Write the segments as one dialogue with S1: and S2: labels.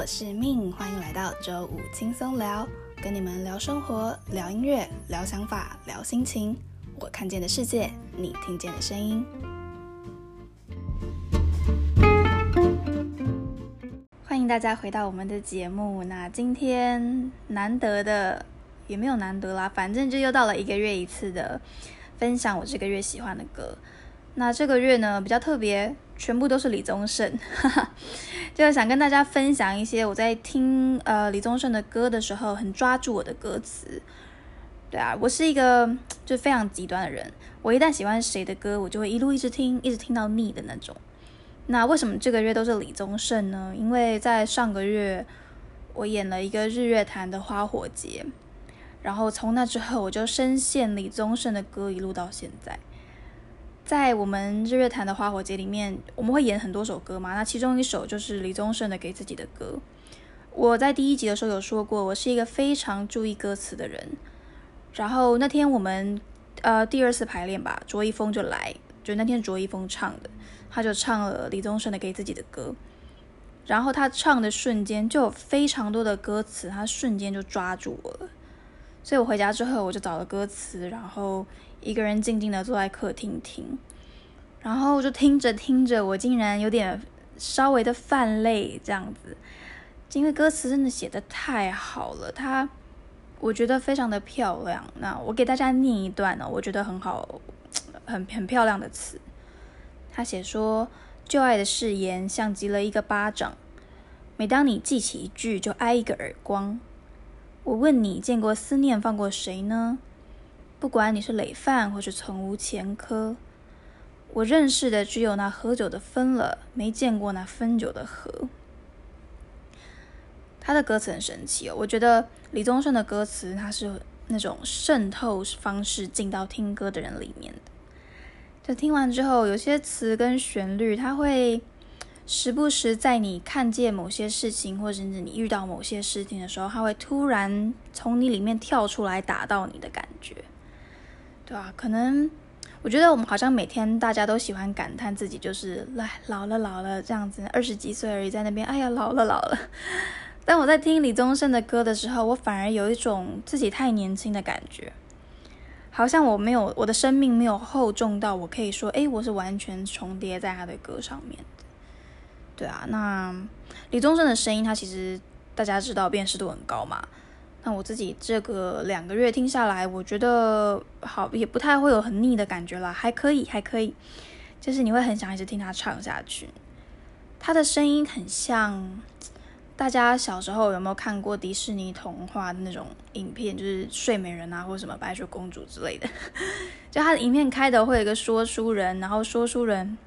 S1: 我是命，欢迎来到周五轻松聊，跟你们聊生活、聊音乐、聊想法、聊心情。我看见的世界，你听见的声音。欢迎大家回到我们的节目。那今天难得的，也没有难得啦，反正就又到了一个月一次的分享我这个月喜欢的歌。那这个月呢比较特别，全部都是李宗盛，哈 哈就是想跟大家分享一些我在听呃李宗盛的歌的时候很抓住我的歌词。对啊，我是一个就非常极端的人，我一旦喜欢谁的歌，我就会一路一直听，一直听到腻的那种。那为什么这个月都是李宗盛呢？因为在上个月我演了一个日月潭的花火节，然后从那之后我就深陷李宗盛的歌一路到现在。在我们日月潭的花火节里面，我们会演很多首歌嘛。那其中一首就是李宗盛的《给自己的歌》。我在第一集的时候有说过，我是一个非常注意歌词的人。然后那天我们呃第二次排练吧，卓一峰就来，就那天卓一峰唱的，他就唱了李宗盛的《给自己的歌》。然后他唱的瞬间就有非常多的歌词，他瞬间就抓住我了。所以我回家之后，我就找了歌词，然后。一个人静静的坐在客厅听，然后就听着听着，我竟然有点稍微的泛泪，这样子，因为歌词真的写的太好了，它我觉得非常的漂亮。那我给大家念一段呢，我觉得很好，很很漂亮的词。他写说：“旧爱的誓言像极了一个巴掌，每当你记起一句，就挨一个耳光。我问你，见过思念放过谁呢？”不管你是累犯或是从无前科，我认识的只有那喝酒的分了，没见过那分酒的和。他的歌词很神奇哦，我觉得李宗盛的歌词他是那种渗透方式进到听歌的人里面的。就听完之后，有些词跟旋律，他会时不时在你看见某些事情，或者甚至你遇到某些事情的时候，他会突然从你里面跳出来打到你的感觉。对吧？可能我觉得我们好像每天大家都喜欢感叹自己就是来老了老了这样子，二十几岁而已，在那边哎呀老了老了。但我在听李宗盛的歌的时候，我反而有一种自己太年轻的感觉，好像我没有我的生命没有厚重到我可以说，哎，我是完全重叠在他的歌上面的。对啊，那李宗盛的声音，他其实大家知道辨识度很高嘛。那我自己这个两个月听下来，我觉得好也不太会有很腻的感觉啦，还可以，还可以，就是你会很想一直听他唱下去。他的声音很像大家小时候有没有看过迪士尼童话的那种影片，就是睡美人啊，或什么白雪公主之类的。就他的影片开头会有一个说书人，然后说书人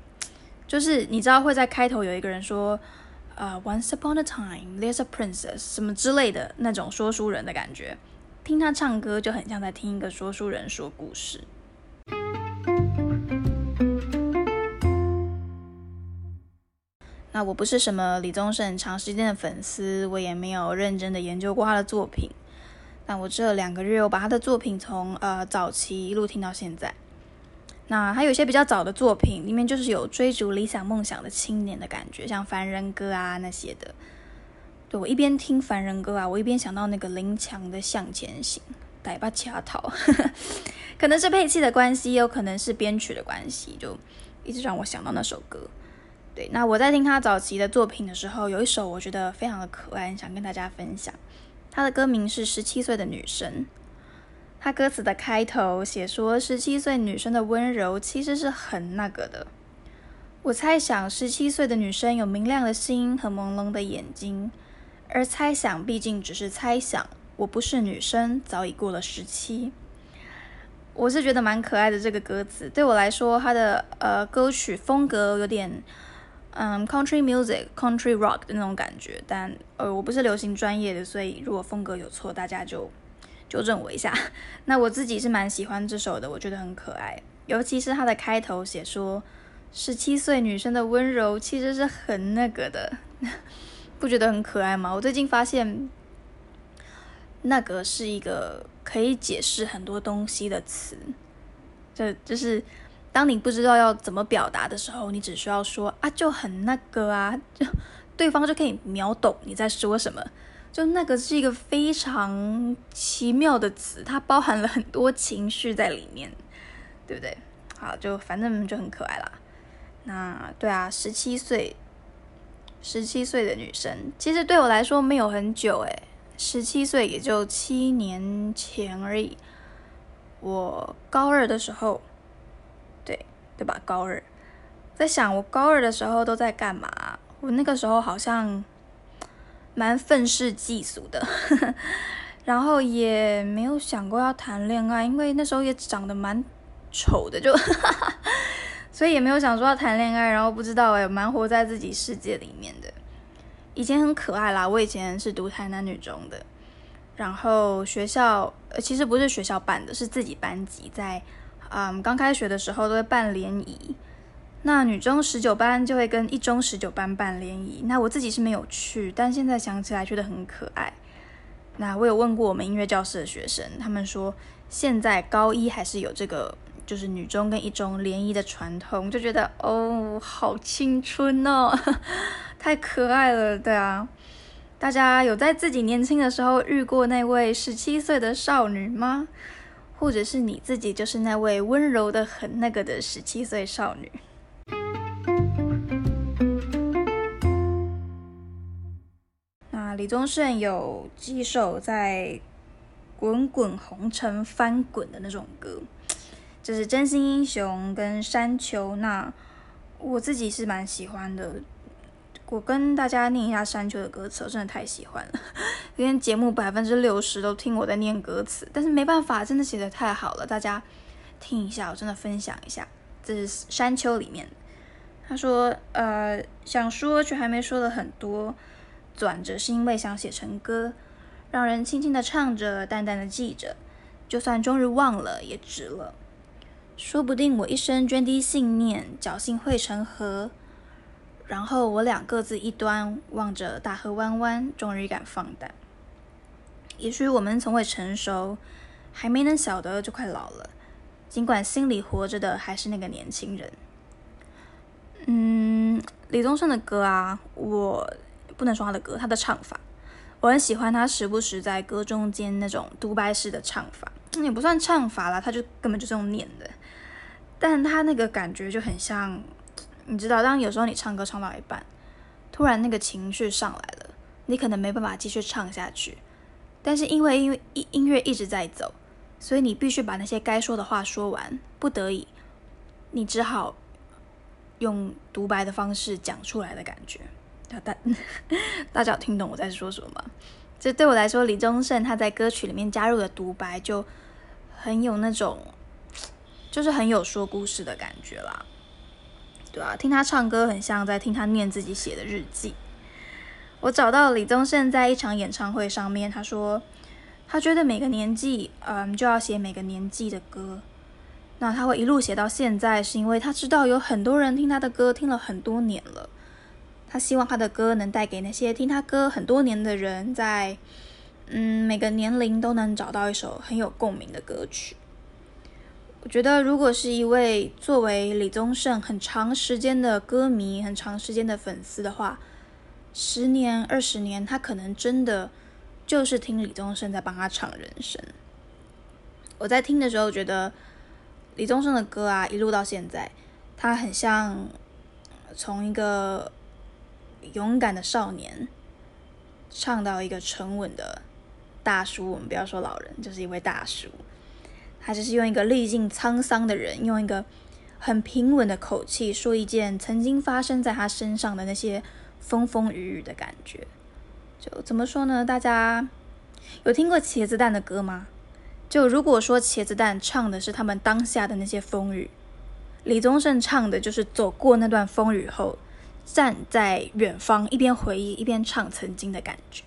S1: 就是你知道会在开头有一个人说。呃，Once upon a time, there's a princess，什么之类的那种说书人的感觉，听他唱歌就很像在听一个说书人说故事。那我不是什么李宗盛长时间的粉丝，我也没有认真的研究过他的作品。但我这两个月，我把他的作品从呃早期一路听到现在。那还有一些比较早的作品，里面就是有追逐理想梦想的青年的感觉，像《凡人歌》啊那些的。对我一边听《凡人歌》啊，我一边想到那个林强的《向前行》，带把卡头，可能是配器的关系，也有可能是编曲的关系，就一直让我想到那首歌。对，那我在听他早期的作品的时候，有一首我觉得非常的可爱，想跟大家分享。他的歌名是《十七岁的女生》。他歌词的开头写说，十七岁女生的温柔其实是很那个的。我猜想，十七岁的女生有明亮的心和朦胧的眼睛，而猜想毕竟只是猜想。我不是女生，早已过了十七。我是觉得蛮可爱的这个歌词，对我来说，它的呃歌曲风格有点嗯 country music、country rock 的那种感觉。但呃，我不是流行专业的，所以如果风格有错，大家就。纠正我一下，那我自己是蛮喜欢这首的，我觉得很可爱，尤其是它的开头写说十七岁女生的温柔其实是很那个的，不觉得很可爱吗？我最近发现那个是一个可以解释很多东西的词，就就是当你不知道要怎么表达的时候，你只需要说啊就很那个啊，就 对方就可以秒懂你在说什么。就那个是一个非常奇妙的词，它包含了很多情绪在里面，对不对？好，就反正就很可爱啦。那对啊，十七岁，十七岁的女生，其实对我来说没有很久诶，十七岁也就七年前而已。我高二的时候，对对吧？高二，在想我高二的时候都在干嘛？我那个时候好像。蛮愤世嫉俗的，然后也没有想过要谈恋爱，因为那时候也长得蛮丑的，就，所以也没有想说要谈恋爱。然后不知道哎，蛮活在自己世界里面的。以前很可爱啦，我以前是读台南女中的，然后学校呃其实不是学校办的，是自己班级在，嗯刚开学的时候都会办联谊。那女中十九班就会跟一中十九班办联谊，那我自己是没有去，但现在想起来觉得很可爱。那我有问过我们音乐教室的学生，他们说现在高一还是有这个，就是女中跟一中联谊的传统，就觉得哦，好青春哦，太可爱了，对啊。大家有在自己年轻的时候遇过那位十七岁的少女吗？或者是你自己就是那位温柔的很那个的十七岁少女？李宗盛有几首在滚滚红尘翻滚的那种歌，就是《真心英雄》跟《山丘》。那我自己是蛮喜欢的。我跟大家念一下《山丘》的歌词，我真的太喜欢了。今天节目百分之六十都听我在念歌词，但是没办法，真的写的太好了。大家听一下，我真的分享一下，这是《山丘》里面。他说：“呃，想说却还没说的很多。”转着是因为想写成歌，让人轻轻的唱着，淡淡的记着，就算终日忘了也值了。说不定我一生涓滴信念，侥幸汇成河，然后我俩各自一端，望着大河弯弯，终于敢放胆。也许我们从未成熟，还没能晓得就快老了，尽管心里活着的还是那个年轻人。嗯，李宗盛的歌啊，我。不能说他的歌，他的唱法，我很喜欢他时不时在歌中间那种独白式的唱法，也不算唱法啦，他就根本就是用念的，但他那个感觉就很像，你知道，当有时候你唱歌唱到一半，突然那个情绪上来了，你可能没办法继续唱下去，但是因为因为音音乐一直在走，所以你必须把那些该说的话说完，不得已，你只好用独白的方式讲出来的感觉。大 大家有听懂我在说什么吗？这对我来说，李宗盛他在歌曲里面加入的独白就很有那种，就是很有说故事的感觉啦。对啊，听他唱歌很像在听他念自己写的日记。我找到李宗盛在一场演唱会上面，他说他觉得每个年纪，嗯，就要写每个年纪的歌。那他会一路写到现在，是因为他知道有很多人听他的歌听了很多年了。他希望他的歌能带给那些听他歌很多年的人，在嗯每个年龄都能找到一首很有共鸣的歌曲。我觉得，如果是一位作为李宗盛很长时间的歌迷、很长时间的粉丝的话，十年、二十年，他可能真的就是听李宗盛在帮他唱人生。我在听的时候，觉得李宗盛的歌啊，一路到现在，他很像从一个。勇敢的少年，唱到一个沉稳的大叔。我们不要说老人，就是一位大叔。他就是用一个历尽沧桑的人，用一个很平稳的口气，说一件曾经发生在他身上的那些风风雨雨的感觉。就怎么说呢？大家有听过茄子蛋的歌吗？就如果说茄子蛋唱的是他们当下的那些风雨，李宗盛唱的就是走过那段风雨后。站在远方，一边回忆一边唱曾经的感觉。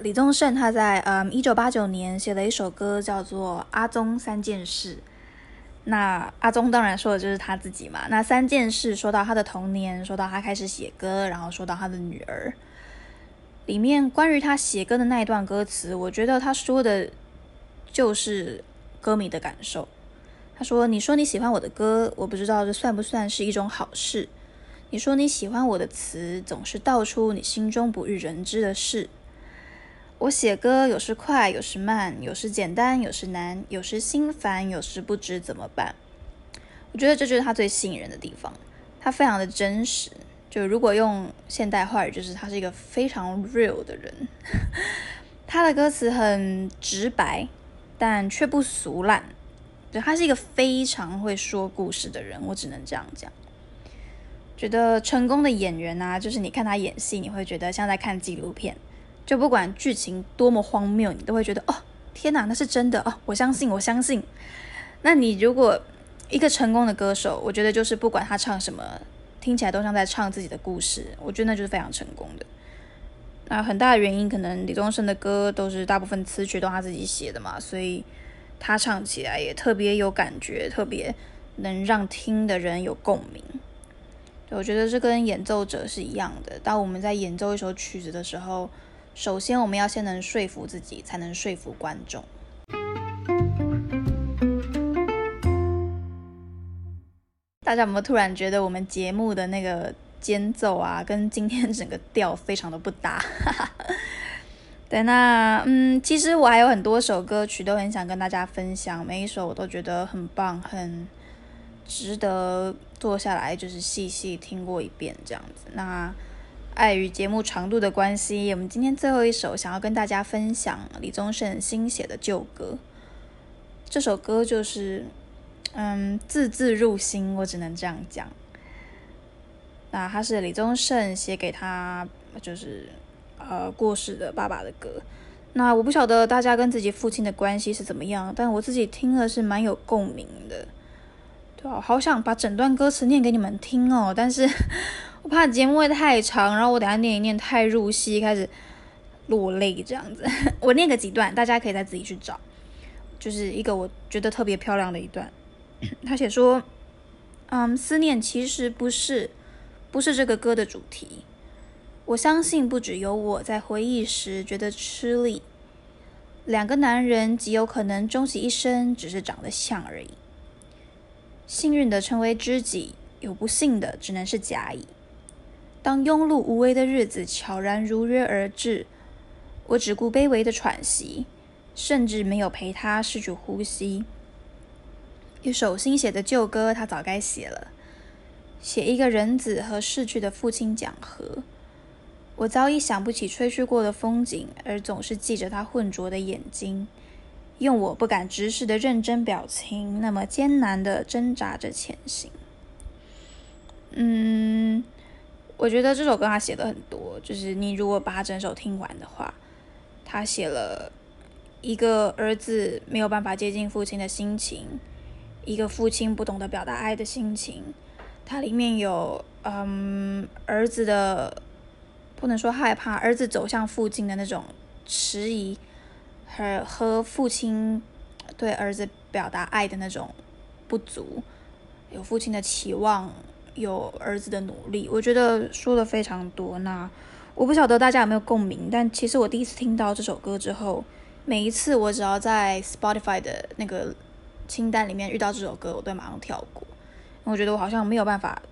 S1: 李宗盛他在嗯一九八九年写了一首歌，叫做《阿宗三件事》。那阿宗当然说的就是他自己嘛。那三件事说到他的童年，说到他开始写歌，然后说到他的女儿。里面关于他写歌的那一段歌词，我觉得他说的就是歌迷的感受。他说：“你说你喜欢我的歌，我不知道这算不算是一种好事。你说你喜欢我的词，总是道出你心中不欲人知的事。我写歌有时快，有时慢，有时简单，有时难，有时心烦，有时不知怎么办。我觉得这就是他最吸引人的地方，他非常的真实。就如果用现代话语，就是他是一个非常 real 的人。他的歌词很直白，但却不俗烂。”对他是一个非常会说故事的人，我只能这样讲。觉得成功的演员啊，就是你看他演戏，你会觉得像在看纪录片，就不管剧情多么荒谬，你都会觉得哦，天哪，那是真的哦，我相信，我相信。那你如果一个成功的歌手，我觉得就是不管他唱什么，听起来都像在唱自己的故事，我觉得那就是非常成功的。那很大的原因，可能李宗盛的歌都是大部分词曲都他自己写的嘛，所以。他唱起来也特别有感觉，特别能让听的人有共鸣。我觉得这跟演奏者是一样的。当我们在演奏一首曲子的时候，首先我们要先能说服自己，才能说服观众。大家有没有突然觉得我们节目的那个间奏啊，跟今天整个调非常的不搭？对，那嗯，其实我还有很多首歌曲都很想跟大家分享，每一首我都觉得很棒，很值得坐下来就是细细听过一遍这样子。那碍于节目长度的关系，我们今天最后一首想要跟大家分享李宗盛新写的旧歌。这首歌就是嗯，字字入心，我只能这样讲。那它是李宗盛写给他，就是。呃，过世的爸爸的歌，那我不晓得大家跟自己父亲的关系是怎么样，但我自己听了是蛮有共鸣的，对啊，好想把整段歌词念给你们听哦，但是 我怕节目会太长，然后我等下念一念太入戏，开始落泪这样子。我念个几段，大家可以再自己去找，就是一个我觉得特别漂亮的一段，他写说，嗯，思念其实不是，不是这个歌的主题。我相信不只有我在回忆时觉得吃力，两个男人极有可能终其一生只是长得像而已。幸运的成为知己，有不幸的只能是甲乙。当庸碌无为的日子悄然如约而至，我只顾卑微的喘息，甚至没有陪他试去呼吸。一首新写的旧歌，他早该写了，写一个人子和逝去的父亲讲和。我早已想不起吹嘘过的风景，而总是记着他浑浊的眼睛，用我不敢直视的认真表情，那么艰难的挣扎着前行。嗯，我觉得这首歌他写的很多，就是你如果把整首听完的话，他写了一个儿子没有办法接近父亲的心情，一个父亲不懂得表达爱的心情，它里面有嗯儿子的。不能说害怕儿子走向父亲的那种迟疑，和和父亲对儿子表达爱的那种不足，有父亲的期望，有儿子的努力，我觉得说的非常多。那我不晓得大家有没有共鸣，但其实我第一次听到这首歌之后，每一次我只要在 Spotify 的那个清单里面遇到这首歌，我都马上跳过，我觉得我好像没有办法。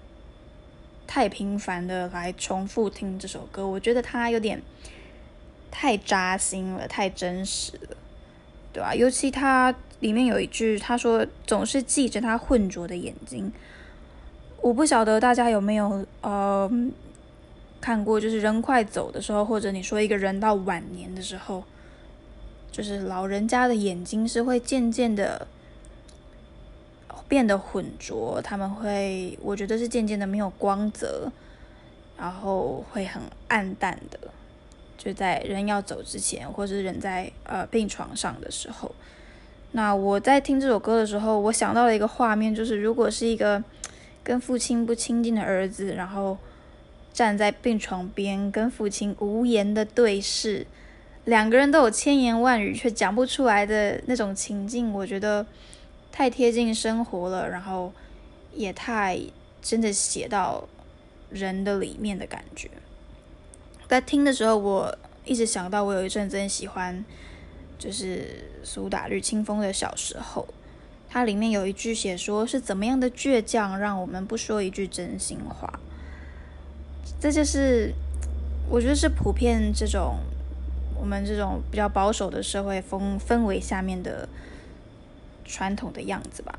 S1: 太频繁的来重复听这首歌，我觉得它有点太扎心了，太真实了，对吧？尤其它里面有一句，他说总是记着他浑浊的眼睛。我不晓得大家有没有呃看过，就是人快走的时候，或者你说一个人到晚年的时候，就是老人家的眼睛是会渐渐的。变得浑浊，他们会，我觉得是渐渐的没有光泽，然后会很暗淡的，就在人要走之前，或者是人在呃病床上的时候。那我在听这首歌的时候，我想到了一个画面，就是如果是一个跟父亲不亲近的儿子，然后站在病床边跟父亲无言的对视，两个人都有千言万语却讲不出来的那种情境，我觉得。太贴近生活了，然后也太真的写到人的里面的感觉。在听的时候，我一直想到我有一阵子很喜欢，就是苏打绿、清风的小时候。它里面有一句写说是怎么样的倔强，让我们不说一句真心话。这就是我觉得是普遍这种我们这种比较保守的社会风氛围下面的传统的样子吧，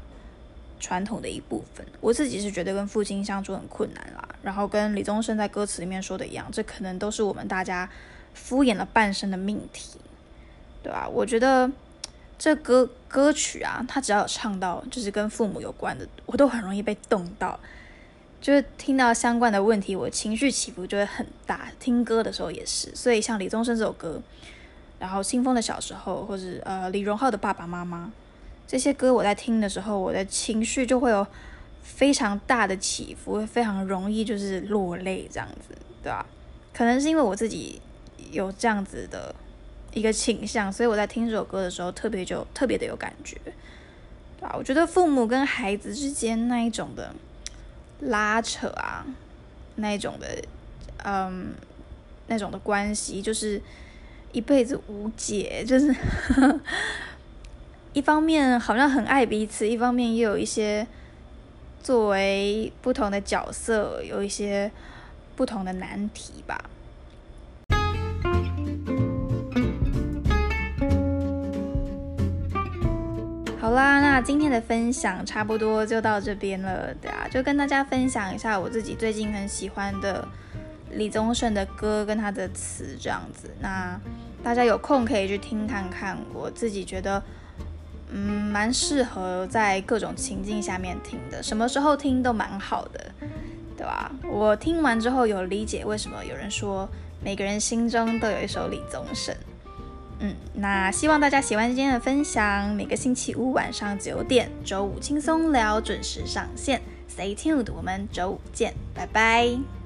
S1: 传统的一部分。我自己是觉得跟父亲相处很困难啦，然后跟李宗盛在歌词里面说的一样，这可能都是我们大家敷衍了半生的命题，对吧？我觉得。这歌歌曲啊，他只要有唱到就是跟父母有关的，我都很容易被动到，就是听到相关的问题，我情绪起伏就会很大。听歌的时候也是，所以像李宗盛这首歌，然后清风的小时候，或者呃李荣浩的爸爸妈妈这些歌，我在听的时候，我的情绪就会有非常大的起伏，非常容易就是落泪这样子，对吧？可能是因为我自己有这样子的。一个倾向，所以我在听这首歌的时候，特别就特别的有感觉，对吧？我觉得父母跟孩子之间那一种的拉扯啊，那一种的，嗯，那种的关系，就是一辈子无解，就是 一方面好像很爱彼此，一方面又有一些作为不同的角色，有一些不同的难题吧。好啦，那今天的分享差不多就到这边了，对啊，就跟大家分享一下我自己最近很喜欢的李宗盛的歌跟他的词这样子。那大家有空可以去听看看，我自己觉得，嗯，蛮适合在各种情境下面听的，什么时候听都蛮好的，对吧？我听完之后有理解为什么有人说每个人心中都有一首李宗盛。嗯，那希望大家喜欢今天的分享。每个星期五晚上九点，周五轻松聊准时上线。Stay tuned，我们周五见，拜拜。